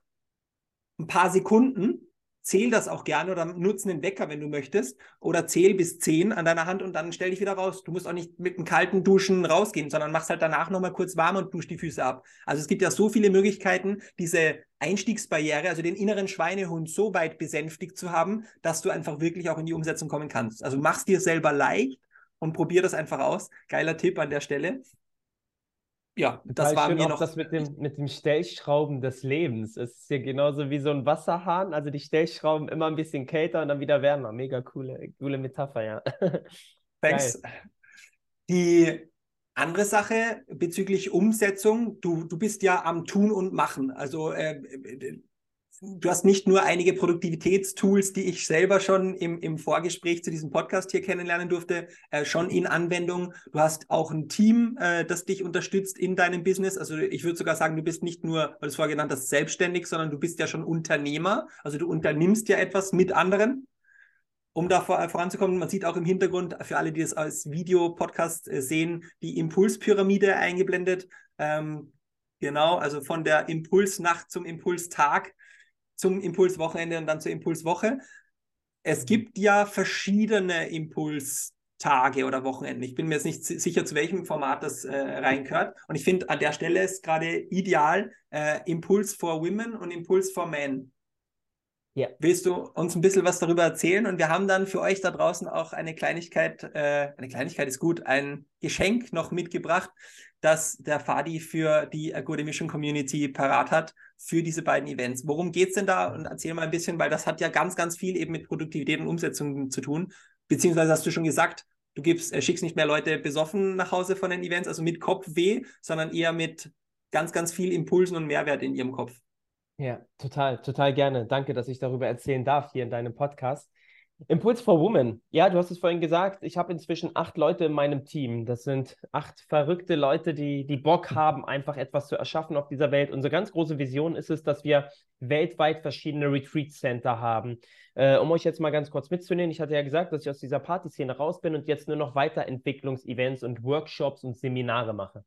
ein paar Sekunden zähl das auch gerne oder nutze einen Wecker, wenn du möchtest. Oder zähl bis zehn an deiner Hand und dann stell dich wieder raus. Du musst auch nicht mit einem kalten Duschen rausgehen, sondern machst halt danach nochmal kurz warm und dusch die Füße ab. Also es gibt ja so viele Möglichkeiten, diese Einstiegsbarriere, also den inneren Schweinehund so weit besänftigt zu haben, dass du einfach wirklich auch in die Umsetzung kommen kannst. Also mach's dir selber leicht und probier das einfach aus. Geiler Tipp an der Stelle ja, das war schön mir noch. Das mit dem, mit dem Stellschrauben des Lebens. Es ist ja genauso wie so ein Wasserhahn. Also die Stellschrauben immer ein bisschen kälter und dann wieder wärmer. Mega coole, coole Metapher, ja. Thanks. Die andere Sache bezüglich Umsetzung, du, du bist ja am Tun und Machen. Also äh, du hast nicht nur einige Produktivitätstools, die ich selber schon im, im Vorgespräch zu diesem Podcast hier kennenlernen durfte, äh, schon in Anwendung. Du hast auch ein Team, äh, das dich unterstützt in deinem Business. Also ich würde sogar sagen, du bist nicht nur, weil du es vorher genannt hast, selbstständig, sondern du bist ja schon Unternehmer. Also du unternimmst ja etwas mit anderen. Um da vor, voranzukommen, man sieht auch im Hintergrund, für alle, die es als Videopodcast äh, sehen, die Impulspyramide eingeblendet. Ähm, genau, also von der Impulsnacht zum Impulstag zum Impulswochenende und dann zur Impulswoche. Es mhm. gibt ja verschiedene Impulstage oder Wochenenden. Ich bin mir jetzt nicht sicher, zu welchem Format das äh, reingehört. Und ich finde, an der Stelle ist gerade ideal äh, Impuls for Women und Impuls for Men. Ja. Willst du uns ein bisschen was darüber erzählen? Und wir haben dann für euch da draußen auch eine Kleinigkeit, äh, eine Kleinigkeit ist gut, ein Geschenk noch mitgebracht, das der Fadi für die Gute Mission Community parat hat für diese beiden Events. Worum geht es denn da? Und erzähl mal ein bisschen, weil das hat ja ganz, ganz viel eben mit Produktivität und Umsetzung zu tun. Beziehungsweise hast du schon gesagt, du gibst, äh, schickst nicht mehr Leute besoffen nach Hause von den Events, also mit Kopfweh, sondern eher mit ganz, ganz viel Impulsen und Mehrwert in ihrem Kopf. Ja, total, total gerne. Danke, dass ich darüber erzählen darf hier in deinem Podcast. Impuls for Women. Ja, du hast es vorhin gesagt, ich habe inzwischen acht Leute in meinem Team. Das sind acht verrückte Leute, die, die Bock haben, einfach etwas zu erschaffen auf dieser Welt. Unsere ganz große Vision ist es, dass wir weltweit verschiedene Retreat Center haben. Äh, um euch jetzt mal ganz kurz mitzunehmen, ich hatte ja gesagt, dass ich aus dieser Partyszene raus bin und jetzt nur noch Weiterentwicklungsevents und Workshops und Seminare mache.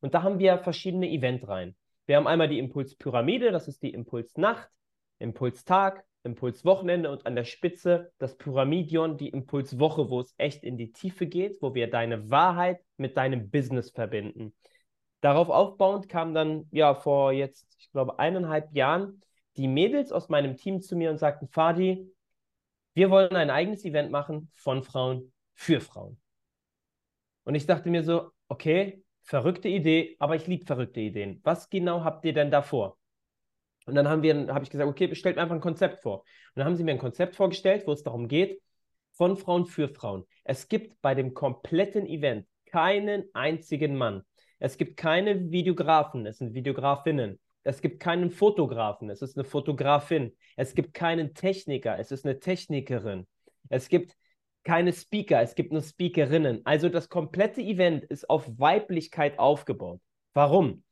Und da haben wir verschiedene Eventreihen. Wir haben einmal die Impulspyramide, das ist die Impulsnacht, Impulstag, Impulswochenende und an der Spitze das Pyramidion, die Impulswoche, wo es echt in die Tiefe geht, wo wir deine Wahrheit mit deinem Business verbinden. Darauf aufbauend kam dann ja vor jetzt, ich glaube, eineinhalb Jahren die Mädels aus meinem Team zu mir und sagten, Fadi, wir wollen ein eigenes Event machen von Frauen für Frauen. Und ich dachte mir so, okay, verrückte Idee, aber ich liebe verrückte Ideen. Was genau habt ihr denn davor? Und dann haben wir, habe ich gesagt, okay, stellt mir einfach ein Konzept vor. Und dann haben sie mir ein Konzept vorgestellt, wo es darum geht, von Frauen für Frauen. Es gibt bei dem kompletten Event keinen einzigen Mann. Es gibt keine Videografen, es sind Videografinnen. Es gibt keinen Fotografen, es ist eine Fotografin. Es gibt keinen Techniker, es ist eine Technikerin. Es gibt keine Speaker, es gibt nur Speakerinnen. Also das komplette Event ist auf Weiblichkeit aufgebaut. Warum?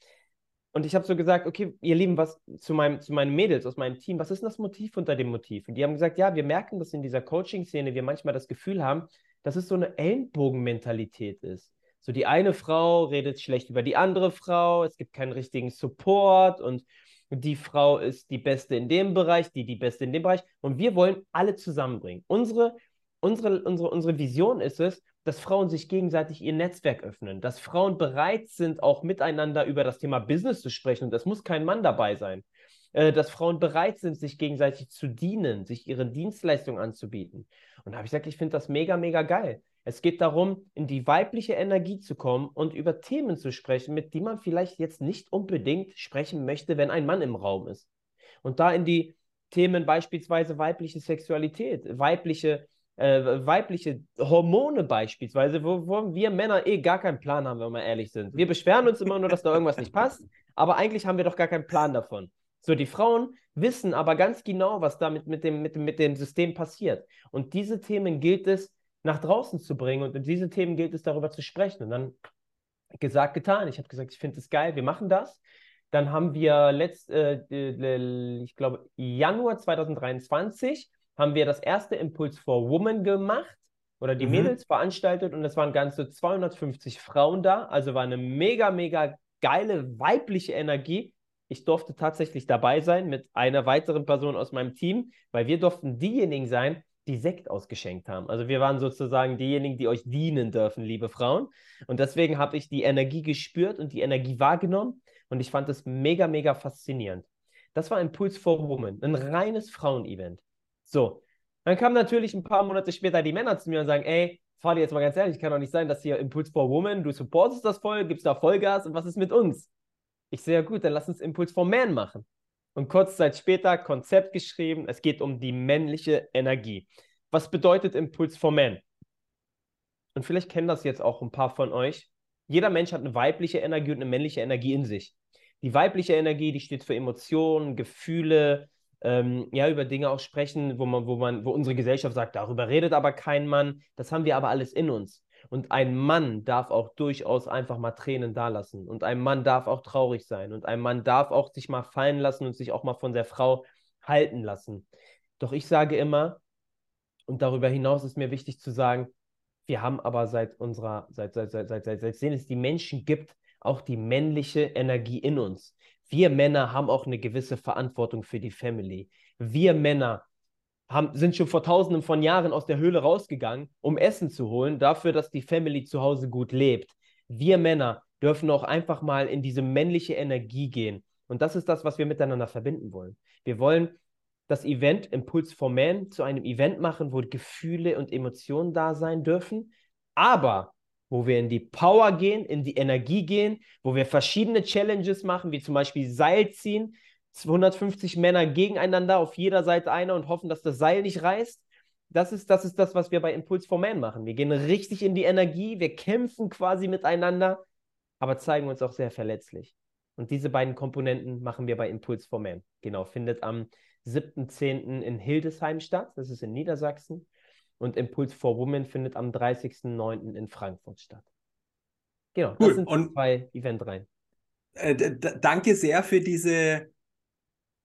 Und ich habe so gesagt, okay, ihr Lieben, was zu, meinem, zu meinen Mädels aus meinem Team, was ist denn das Motiv unter dem Motiv? Und die haben gesagt, ja, wir merken, dass in dieser Coaching-Szene wir manchmal das Gefühl haben, dass es so eine Ellenbogenmentalität ist. So die eine Frau redet schlecht über die andere Frau, es gibt keinen richtigen Support und die Frau ist die Beste in dem Bereich, die die Beste in dem Bereich. Und wir wollen alle zusammenbringen. Unsere, unsere, unsere, unsere Vision ist es, dass Frauen sich gegenseitig ihr Netzwerk öffnen, dass Frauen bereit sind, auch miteinander über das Thema Business zu sprechen. Und es muss kein Mann dabei sein. Äh, dass Frauen bereit sind, sich gegenseitig zu dienen, sich ihre Dienstleistung anzubieten. Und da habe ich gesagt, ich finde das mega, mega geil. Es geht darum, in die weibliche Energie zu kommen und über Themen zu sprechen, mit denen man vielleicht jetzt nicht unbedingt sprechen möchte, wenn ein Mann im Raum ist. Und da in die Themen beispielsweise weibliche Sexualität, weibliche, äh, weibliche Hormone beispielsweise, wo, wo wir Männer eh gar keinen Plan haben, wenn wir ehrlich sind. Wir beschweren uns immer nur, dass da irgendwas nicht passt, aber eigentlich haben wir doch gar keinen Plan davon. So, die Frauen wissen aber ganz genau, was damit mit dem, mit dem, mit dem System passiert. Und diese Themen gilt es nach draußen zu bringen und in diese Themen gilt es darüber zu sprechen. Und dann gesagt, getan. Ich habe gesagt, ich finde es geil, wir machen das. Dann haben wir letzt, äh, ich glaube, Januar 2023 haben wir das erste Impulse for Women gemacht oder die mhm. Mädels veranstaltet und es waren ganze 250 Frauen da. Also war eine mega, mega geile weibliche Energie. Ich durfte tatsächlich dabei sein mit einer weiteren Person aus meinem Team, weil wir durften diejenigen sein, die Sekt ausgeschenkt haben. Also wir waren sozusagen diejenigen, die euch dienen dürfen, liebe Frauen. Und deswegen habe ich die Energie gespürt und die Energie wahrgenommen und ich fand es mega, mega faszinierend. Das war Impulse for Women, ein reines Frauen-Event. So, dann kamen natürlich ein paar Monate später die Männer zu mir und sagen, ey, Fadi, jetzt mal ganz ehrlich, kann doch nicht sein, dass hier Impulse for Women, du supportest das voll, gibst da Vollgas und was ist mit uns? Ich sehe ja gut, dann lass uns Impuls for Man machen. Und kurz Zeit später Konzept geschrieben. Es geht um die männliche Energie. Was bedeutet Impuls for Man? Und vielleicht kennen das jetzt auch ein paar von euch. Jeder Mensch hat eine weibliche Energie und eine männliche Energie in sich. Die weibliche Energie, die steht für Emotionen, Gefühle, ähm, ja, über Dinge auch sprechen, wo man, wo man, wo unsere Gesellschaft sagt, darüber redet aber kein Mann. Das haben wir aber alles in uns. Und ein Mann darf auch durchaus einfach mal Tränen dalassen. Und ein Mann darf auch traurig sein. Und ein Mann darf auch sich mal fallen lassen und sich auch mal von der Frau halten lassen. Doch ich sage immer, und darüber hinaus ist mir wichtig zu sagen, wir haben aber seit unserer, seit, seit, seit, seit, seit, seitdem es die Menschen gibt, auch die männliche Energie in uns. Wir Männer haben auch eine gewisse Verantwortung für die Family. Wir Männer haben, sind schon vor tausenden von Jahren aus der Höhle rausgegangen, um Essen zu holen, dafür, dass die Family zu Hause gut lebt. Wir Männer dürfen auch einfach mal in diese männliche Energie gehen. Und das ist das, was wir miteinander verbinden wollen. Wir wollen das Event Impuls for Man zu einem Event machen, wo Gefühle und Emotionen da sein dürfen, aber wo wir in die Power gehen, in die Energie gehen, wo wir verschiedene Challenges machen, wie zum Beispiel Seil ziehen, 250 Männer gegeneinander, auf jeder Seite einer und hoffen, dass das Seil nicht reißt. Das ist, das ist das, was wir bei Impulse for Man machen. Wir gehen richtig in die Energie, wir kämpfen quasi miteinander, aber zeigen uns auch sehr verletzlich. Und diese beiden Komponenten machen wir bei Impulse for Man. Genau, findet am 7.10. in Hildesheim statt, das ist in Niedersachsen. Und Impulse for Women findet am 30.09. in Frankfurt statt. Genau, das sind und, zwei Eventreihen. Äh, danke sehr für diese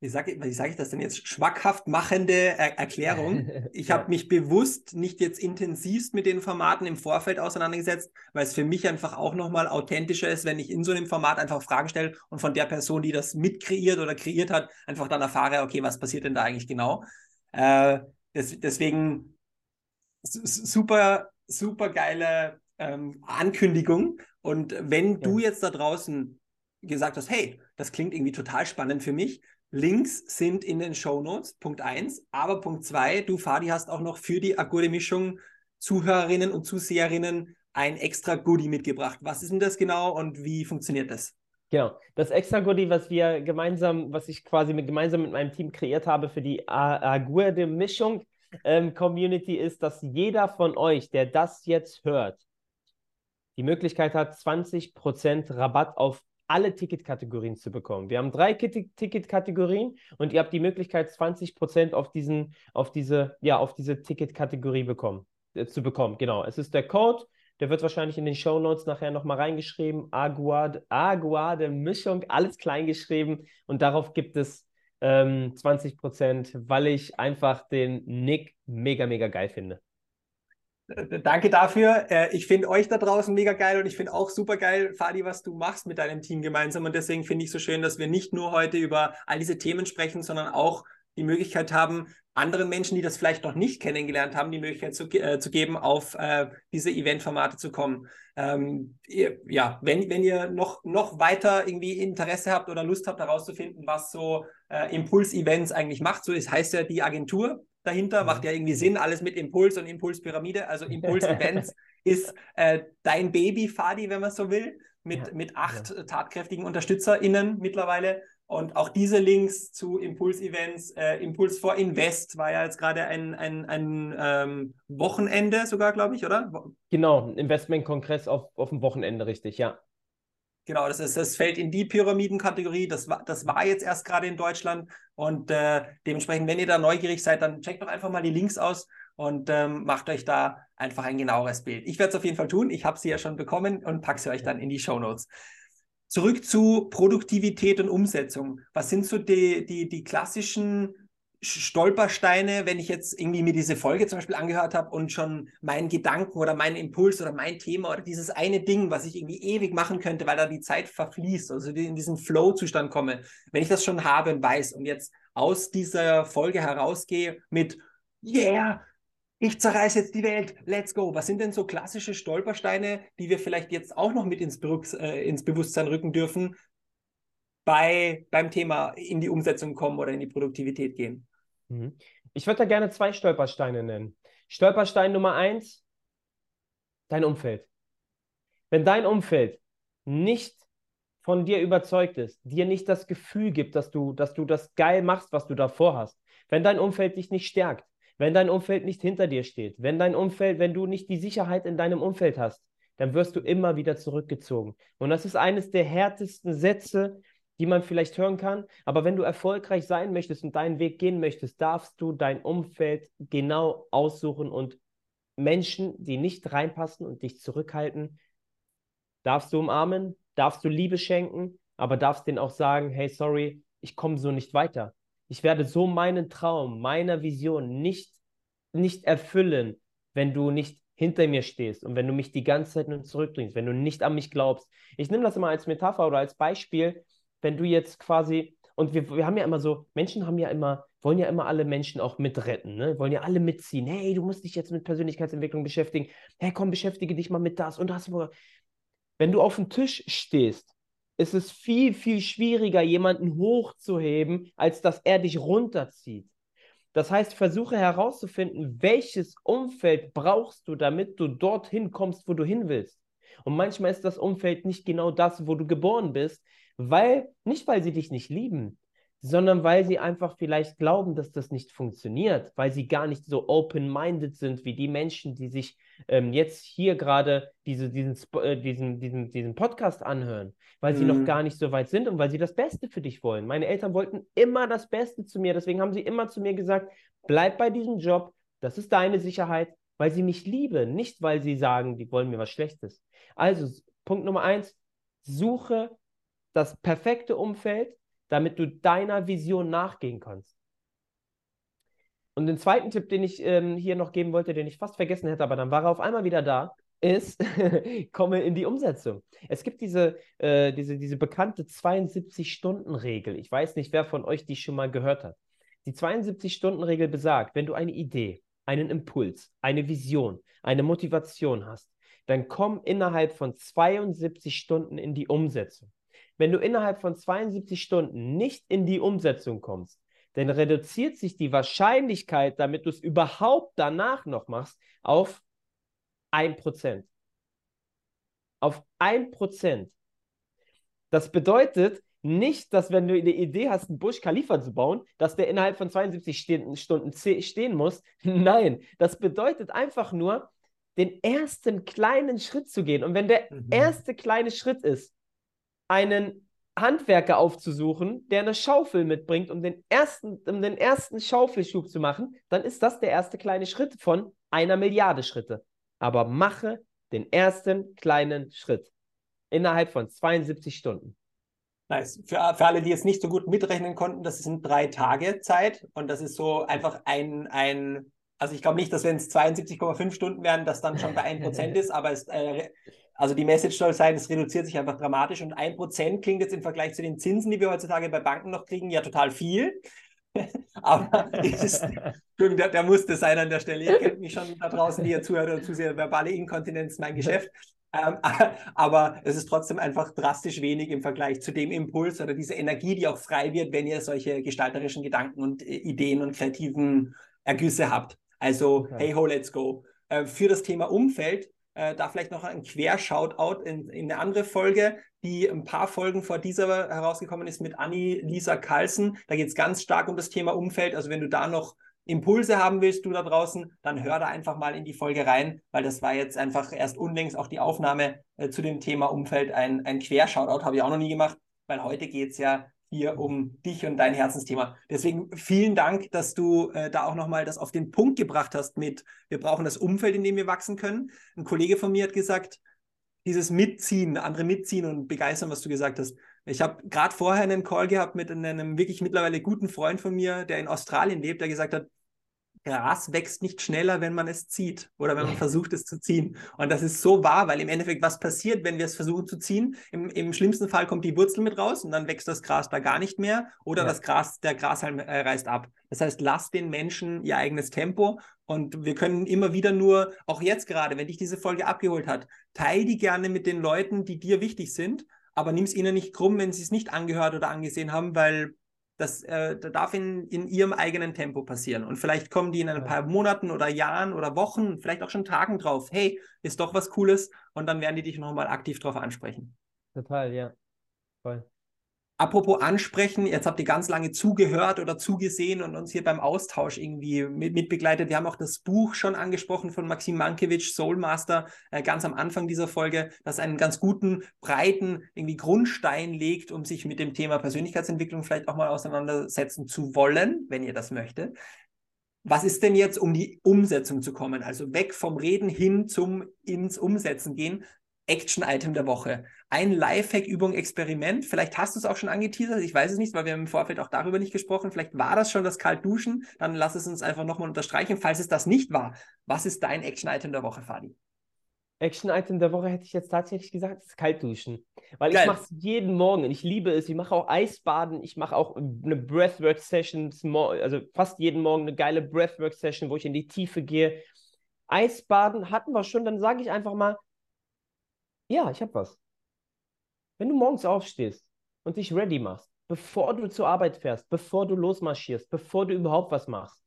wie sage wie sag ich das denn jetzt, schmackhaft machende er Erklärung. Ich ja. habe mich bewusst nicht jetzt intensivst mit den Formaten im Vorfeld auseinandergesetzt, weil es für mich einfach auch nochmal authentischer ist, wenn ich in so einem Format einfach Fragen stelle und von der Person, die das mitkreiert oder kreiert hat, einfach dann erfahre, okay, was passiert denn da eigentlich genau? Äh, des, deswegen super, super geile ähm, Ankündigung. Und wenn ja. du jetzt da draußen gesagt hast, hey, das klingt irgendwie total spannend für mich, Links sind in den Show Notes, Punkt 1. Aber Punkt 2, du, Fadi, hast auch noch für die Agurde-Mischung Zuhörerinnen und Zuseherinnen ein extra Goodie mitgebracht. Was ist denn das genau und wie funktioniert das? Genau. Das extra Goodie, was wir gemeinsam, was ich quasi mit, gemeinsam mit meinem Team kreiert habe für die Agurde-Mischung ähm, Community, ist, dass jeder von euch, der das jetzt hört, die Möglichkeit hat, 20% Rabatt auf alle Ticketkategorien zu bekommen. Wir haben drei Ticketkategorien und ihr habt die Möglichkeit, 20% auf diesen, auf diese, ja, auf diese Ticketkategorie bekommen, äh, zu bekommen. Genau. Es ist der Code, der wird wahrscheinlich in den Show Notes nachher nochmal reingeschrieben. Aguade, Aguade Mischung, alles klein geschrieben und darauf gibt es ähm, 20%, weil ich einfach den Nick mega, mega geil finde. Danke dafür. Äh, ich finde euch da draußen mega geil und ich finde auch super geil, Fadi, was du machst mit deinem Team gemeinsam. Und deswegen finde ich so schön, dass wir nicht nur heute über all diese Themen sprechen, sondern auch die Möglichkeit haben, anderen Menschen, die das vielleicht noch nicht kennengelernt haben, die Möglichkeit zu, äh, zu geben, auf äh, diese Eventformate zu kommen. Ähm, ihr, ja, wenn, wenn ihr noch, noch weiter irgendwie Interesse habt oder Lust habt, herauszufinden, was so äh, Impuls-Events eigentlich macht, so ist, heißt ja die Agentur dahinter, ja. macht ja irgendwie Sinn, alles mit Impuls und Impulspyramide. Also Impuls-Events ist äh, dein Baby, Fadi, wenn man so will, mit, ja. mit acht ja. tatkräftigen UnterstützerInnen mittlerweile. Und auch diese Links zu Impuls-Events, äh, Impuls for Invest war ja jetzt gerade ein, ein, ein ähm, Wochenende sogar, glaube ich, oder? Genau, Investmentkongress auf, auf dem Wochenende, richtig, ja. Genau, das, ist, das fällt in die Pyramidenkategorie. Das war, das war jetzt erst gerade in Deutschland. Und äh, dementsprechend, wenn ihr da neugierig seid, dann checkt doch einfach mal die Links aus und ähm, macht euch da einfach ein genaueres Bild. Ich werde es auf jeden Fall tun. Ich habe sie ja schon bekommen und packe sie euch dann in die Show Notes. Zurück zu Produktivität und Umsetzung. Was sind so die, die, die klassischen Stolpersteine, wenn ich jetzt irgendwie mir diese Folge zum Beispiel angehört habe und schon meinen Gedanken oder meinen Impuls oder mein Thema oder dieses eine Ding, was ich irgendwie ewig machen könnte, weil da die Zeit verfließt, also in diesen Flow-Zustand komme, wenn ich das schon habe und weiß und jetzt aus dieser Folge herausgehe mit Yeah, ich zerreiße jetzt die Welt, let's go. Was sind denn so klassische Stolpersteine, die wir vielleicht jetzt auch noch mit ins, äh, ins Bewusstsein rücken dürfen, bei, beim Thema in die Umsetzung kommen oder in die Produktivität gehen? Mhm. Ich würde da gerne zwei Stolpersteine nennen. Stolperstein Nummer eins, dein Umfeld. Wenn dein Umfeld nicht von dir überzeugt ist, dir nicht das Gefühl gibt, dass du, dass du das geil machst, was du davor hast, wenn dein Umfeld dich nicht stärkt, wenn dein Umfeld nicht hinter dir steht, wenn dein Umfeld, wenn du nicht die Sicherheit in deinem Umfeld hast, dann wirst du immer wieder zurückgezogen. Und das ist eines der härtesten Sätze, die man vielleicht hören kann. Aber wenn du erfolgreich sein möchtest und deinen Weg gehen möchtest, darfst du dein Umfeld genau aussuchen und Menschen, die nicht reinpassen und dich zurückhalten, darfst du umarmen, darfst du Liebe schenken, aber darfst denen auch sagen, hey, sorry, ich komme so nicht weiter. Ich werde so meinen Traum, meiner Vision nicht, nicht erfüllen, wenn du nicht hinter mir stehst und wenn du mich die ganze Zeit nur zurückbringst, wenn du nicht an mich glaubst. Ich nehme das immer als Metapher oder als Beispiel, wenn du jetzt quasi, und wir, wir haben ja immer so, Menschen haben ja immer, wollen ja immer alle Menschen auch mitretten, ne? wollen ja alle mitziehen. Hey, du musst dich jetzt mit Persönlichkeitsentwicklung beschäftigen. Hey, komm, beschäftige dich mal mit das und das. Wenn du auf dem Tisch stehst ist es viel, viel schwieriger, jemanden hochzuheben, als dass er dich runterzieht. Das heißt, versuche herauszufinden, welches Umfeld brauchst du, damit du dorthin kommst, wo du hin willst. Und manchmal ist das Umfeld nicht genau das, wo du geboren bist, weil, nicht weil sie dich nicht lieben, sondern weil sie einfach vielleicht glauben, dass das nicht funktioniert, weil sie gar nicht so open-minded sind wie die Menschen, die sich ähm, jetzt hier gerade diese, diesen, äh, diesen, diesen, diesen Podcast anhören, weil mhm. sie noch mhm. gar nicht so weit sind und weil sie das Beste für dich wollen. Meine Eltern wollten immer das Beste zu mir, deswegen haben sie immer zu mir gesagt, bleib bei diesem Job, das ist deine Sicherheit, weil sie mich lieben, nicht weil sie sagen, die wollen mir was Schlechtes. Also Punkt Nummer eins, suche das perfekte Umfeld, damit du deiner Vision nachgehen kannst. Und den zweiten Tipp, den ich ähm, hier noch geben wollte, den ich fast vergessen hätte, aber dann war er auf einmal wieder da, ist, komme in die Umsetzung. Es gibt diese, äh, diese, diese bekannte 72-Stunden-Regel. Ich weiß nicht, wer von euch die schon mal gehört hat. Die 72-Stunden-Regel besagt, wenn du eine Idee, einen Impuls, eine Vision, eine Motivation hast, dann komm innerhalb von 72 Stunden in die Umsetzung. Wenn du innerhalb von 72 Stunden nicht in die Umsetzung kommst, dann reduziert sich die Wahrscheinlichkeit, damit du es überhaupt danach noch machst, auf 1%. Auf 1%. Das bedeutet nicht, dass wenn du eine Idee hast, einen Busch Khalifa zu bauen, dass der innerhalb von 72 Stunden stehen muss. Nein, das bedeutet einfach nur, den ersten kleinen Schritt zu gehen. Und wenn der mhm. erste kleine Schritt ist, einen Handwerker aufzusuchen, der eine Schaufel mitbringt, um den ersten, um den ersten Schaufelschub zu machen, dann ist das der erste kleine Schritt von einer Milliarde Schritte. Aber mache den ersten kleinen Schritt innerhalb von 72 Stunden. Nice. Für, für alle, die jetzt nicht so gut mitrechnen konnten, das sind drei Tage Zeit und das ist so einfach ein, ein also ich glaube nicht, dass wenn es 72,5 Stunden wären, das dann schon bei 1% ist, aber es, äh, also die Message soll sein, es reduziert sich einfach dramatisch und 1% klingt jetzt im Vergleich zu den Zinsen, die wir heutzutage bei Banken noch kriegen, ja total viel. aber ist, der, der musste sein an der Stelle. Ihr kennt mich schon da draußen, die ihr zuhört und zuseht, verbale Inkontinenz, mein Geschäft. Ähm, aber es ist trotzdem einfach drastisch wenig im Vergleich zu dem Impuls oder diese Energie, die auch frei wird, wenn ihr solche gestalterischen Gedanken und äh, Ideen und kreativen Ergüsse habt. Also, okay. hey ho, let's go. Äh, für das Thema Umfeld, äh, da vielleicht noch ein Quershoutout in, in eine andere Folge, die ein paar Folgen vor dieser herausgekommen ist mit Anni Lisa Carlsen. Da geht es ganz stark um das Thema Umfeld. Also, wenn du da noch Impulse haben willst, du da draußen, dann hör da einfach mal in die Folge rein, weil das war jetzt einfach erst unlängst auch die Aufnahme äh, zu dem Thema Umfeld. Ein, ein Quershoutout habe ich auch noch nie gemacht, weil heute geht es ja hier um dich und dein Herzensthema. Deswegen vielen Dank, dass du äh, da auch nochmal das auf den Punkt gebracht hast mit, wir brauchen das Umfeld, in dem wir wachsen können. Ein Kollege von mir hat gesagt, dieses Mitziehen, andere mitziehen und begeistern, was du gesagt hast. Ich habe gerade vorher einen Call gehabt mit einem wirklich mittlerweile guten Freund von mir, der in Australien lebt, der gesagt hat, Gras wächst nicht schneller, wenn man es zieht oder wenn man versucht, es zu ziehen. Und das ist so wahr, weil im Endeffekt, was passiert, wenn wir es versuchen zu ziehen? Im, Im, schlimmsten Fall kommt die Wurzel mit raus und dann wächst das Gras da gar nicht mehr oder ja. das Gras, der Grashalm äh, reißt ab. Das heißt, lass den Menschen ihr eigenes Tempo und wir können immer wieder nur, auch jetzt gerade, wenn dich diese Folge abgeholt hat, teil die gerne mit den Leuten, die dir wichtig sind, aber nimm es ihnen nicht krumm, wenn sie es nicht angehört oder angesehen haben, weil das, äh, darf in, in ihrem eigenen Tempo passieren. Und vielleicht kommen die in ein paar Monaten oder Jahren oder Wochen, vielleicht auch schon Tagen drauf, hey, ist doch was Cooles. Und dann werden die dich nochmal aktiv drauf ansprechen. Total, ja. Voll. Apropos ansprechen, jetzt habt ihr ganz lange zugehört oder zugesehen und uns hier beim Austausch irgendwie mit, mitbegleitet. Wir haben auch das Buch schon angesprochen von Maxim Mankiewicz, Soulmaster, äh, ganz am Anfang dieser Folge, das einen ganz guten, breiten irgendwie Grundstein legt, um sich mit dem Thema Persönlichkeitsentwicklung vielleicht auch mal auseinandersetzen zu wollen, wenn ihr das möchtet. Was ist denn jetzt, um die Umsetzung zu kommen? Also weg vom Reden hin zum ins Umsetzen gehen. Action-Item der Woche. Ein Lifehack-Übung, Experiment. Vielleicht hast du es auch schon angeteasert. Ich weiß es nicht, weil wir im Vorfeld auch darüber nicht gesprochen. Vielleicht war das schon das Kaltduschen. Dann lass es uns einfach nochmal unterstreichen. Falls es das nicht war, was ist dein Action-Item der Woche, Fadi? Action-Item der Woche hätte ich jetzt tatsächlich gesagt, ist Kaltduschen. Weil Geil. ich mache es jeden Morgen. Ich liebe es. Ich mache auch Eisbaden. Ich mache auch eine Breathwork-Session. Also fast jeden Morgen eine geile Breathwork-Session, wo ich in die Tiefe gehe. Eisbaden hatten wir schon. Dann sage ich einfach mal, ja, ich habe was. Wenn du morgens aufstehst und dich ready machst, bevor du zur Arbeit fährst, bevor du losmarschierst, bevor du überhaupt was machst,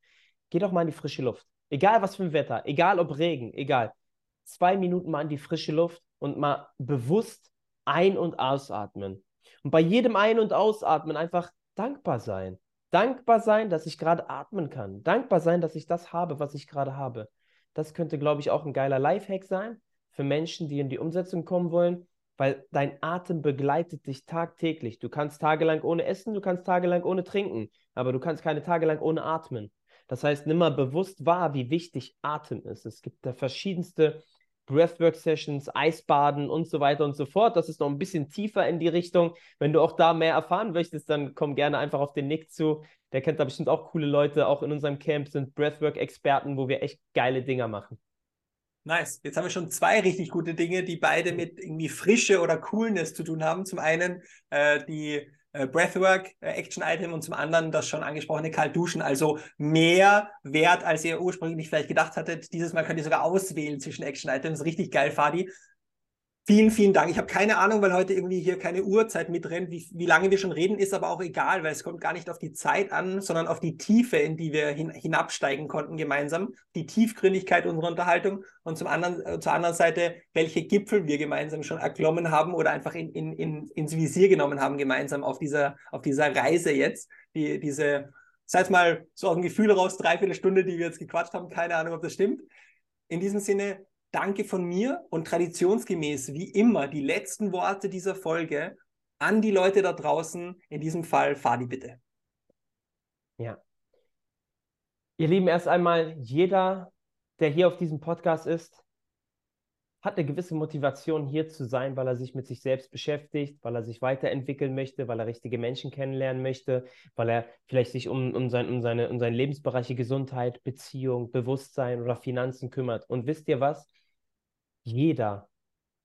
geh doch mal in die frische Luft. Egal was für ein Wetter, egal ob Regen, egal. Zwei Minuten mal in die frische Luft und mal bewusst ein- und ausatmen. Und bei jedem Ein- und Ausatmen einfach dankbar sein. Dankbar sein, dass ich gerade atmen kann. Dankbar sein, dass ich das habe, was ich gerade habe. Das könnte, glaube ich, auch ein geiler Lifehack sein für Menschen, die in die Umsetzung kommen wollen, weil dein Atem begleitet dich tagtäglich. Du kannst tagelang ohne essen, du kannst tagelang ohne trinken, aber du kannst keine Tage lang ohne atmen. Das heißt, nimm mal bewusst wahr, wie wichtig Atem ist. Es gibt da verschiedenste Breathwork-Sessions, Eisbaden und so weiter und so fort. Das ist noch ein bisschen tiefer in die Richtung. Wenn du auch da mehr erfahren möchtest, dann komm gerne einfach auf den Nick zu. Der kennt da bestimmt auch coole Leute. Auch in unserem Camp sind Breathwork-Experten, wo wir echt geile Dinger machen. Nice. Jetzt haben wir schon zwei richtig gute Dinge, die beide mit irgendwie Frische oder Coolness zu tun haben. Zum einen äh, die äh, Breathwork äh, Action Item und zum anderen das schon angesprochene Kaltduschen. Also mehr wert, als ihr ursprünglich vielleicht gedacht hattet. Dieses Mal könnt ihr sogar auswählen zwischen Action Items. Richtig geil, Fadi. Vielen, vielen Dank. Ich habe keine Ahnung, weil heute irgendwie hier keine Uhrzeit mitrennt, wie, wie lange wir schon reden, ist aber auch egal, weil es kommt gar nicht auf die Zeit an, sondern auf die Tiefe, in die wir hin, hinabsteigen konnten gemeinsam, die Tiefgründigkeit unserer Unterhaltung und zum anderen, äh, zur anderen Seite, welche Gipfel wir gemeinsam schon erklommen haben oder einfach in, in, in, ins Visier genommen haben gemeinsam auf dieser, auf dieser Reise jetzt, die, diese, sag mal, so aus dem Gefühl raus, dreiviertel Stunde, die wir jetzt gequatscht haben, keine Ahnung, ob das stimmt. In diesem Sinne, danke von mir und traditionsgemäß wie immer die letzten Worte dieser Folge an die Leute da draußen, in diesem Fall Fadi bitte. Ja. Ihr Lieben, erst einmal, jeder, der hier auf diesem Podcast ist, hat eine gewisse Motivation, hier zu sein, weil er sich mit sich selbst beschäftigt, weil er sich weiterentwickeln möchte, weil er richtige Menschen kennenlernen möchte, weil er vielleicht sich um, um, sein, um, seine, um seine Lebensbereiche Gesundheit, Beziehung, Bewusstsein oder Finanzen kümmert. Und wisst ihr was? Jeder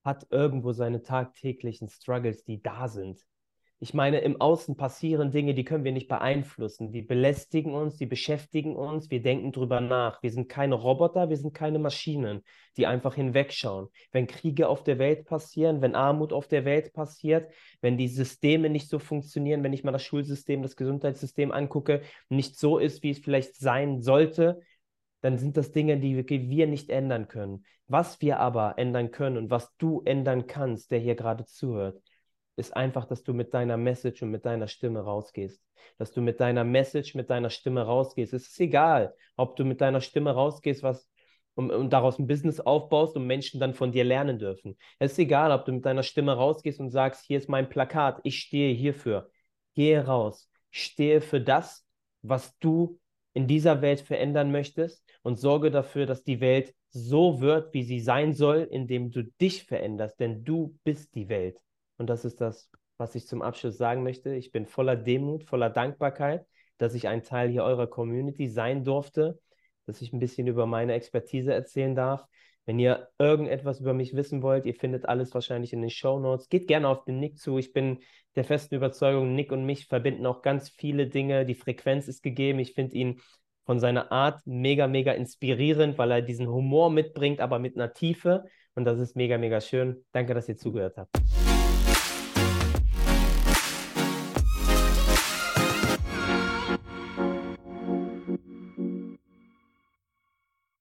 hat irgendwo seine tagtäglichen Struggles, die da sind. Ich meine, im Außen passieren Dinge, die können wir nicht beeinflussen. Die belästigen uns, die beschäftigen uns, wir denken drüber nach. Wir sind keine Roboter, wir sind keine Maschinen, die einfach hinwegschauen. Wenn Kriege auf der Welt passieren, wenn Armut auf der Welt passiert, wenn die Systeme nicht so funktionieren, wenn ich mal das Schulsystem, das Gesundheitssystem angucke, nicht so ist, wie es vielleicht sein sollte, dann sind das Dinge, die wir nicht ändern können. Was wir aber ändern können und was du ändern kannst, der hier gerade zuhört, ist einfach, dass du mit deiner Message und mit deiner Stimme rausgehst. Dass du mit deiner Message, mit deiner Stimme rausgehst. Es ist egal, ob du mit deiner Stimme rausgehst, was und, und daraus ein Business aufbaust und Menschen dann von dir lernen dürfen. Es ist egal, ob du mit deiner Stimme rausgehst und sagst, hier ist mein Plakat, ich stehe hierfür. Gehe raus, stehe für das, was du in dieser Welt verändern möchtest und sorge dafür, dass die Welt so wird, wie sie sein soll, indem du dich veränderst, denn du bist die Welt. Und das ist das, was ich zum Abschluss sagen möchte. Ich bin voller Demut, voller Dankbarkeit, dass ich ein Teil hier eurer Community sein durfte, dass ich ein bisschen über meine Expertise erzählen darf. Wenn ihr irgendetwas über mich wissen wollt, ihr findet alles wahrscheinlich in den Show Notes. Geht gerne auf den Nick zu. Ich bin der festen Überzeugung, Nick und mich verbinden auch ganz viele Dinge. Die Frequenz ist gegeben. Ich finde ihn von seiner Art mega, mega inspirierend, weil er diesen Humor mitbringt, aber mit einer Tiefe. Und das ist mega, mega schön. Danke, dass ihr zugehört habt.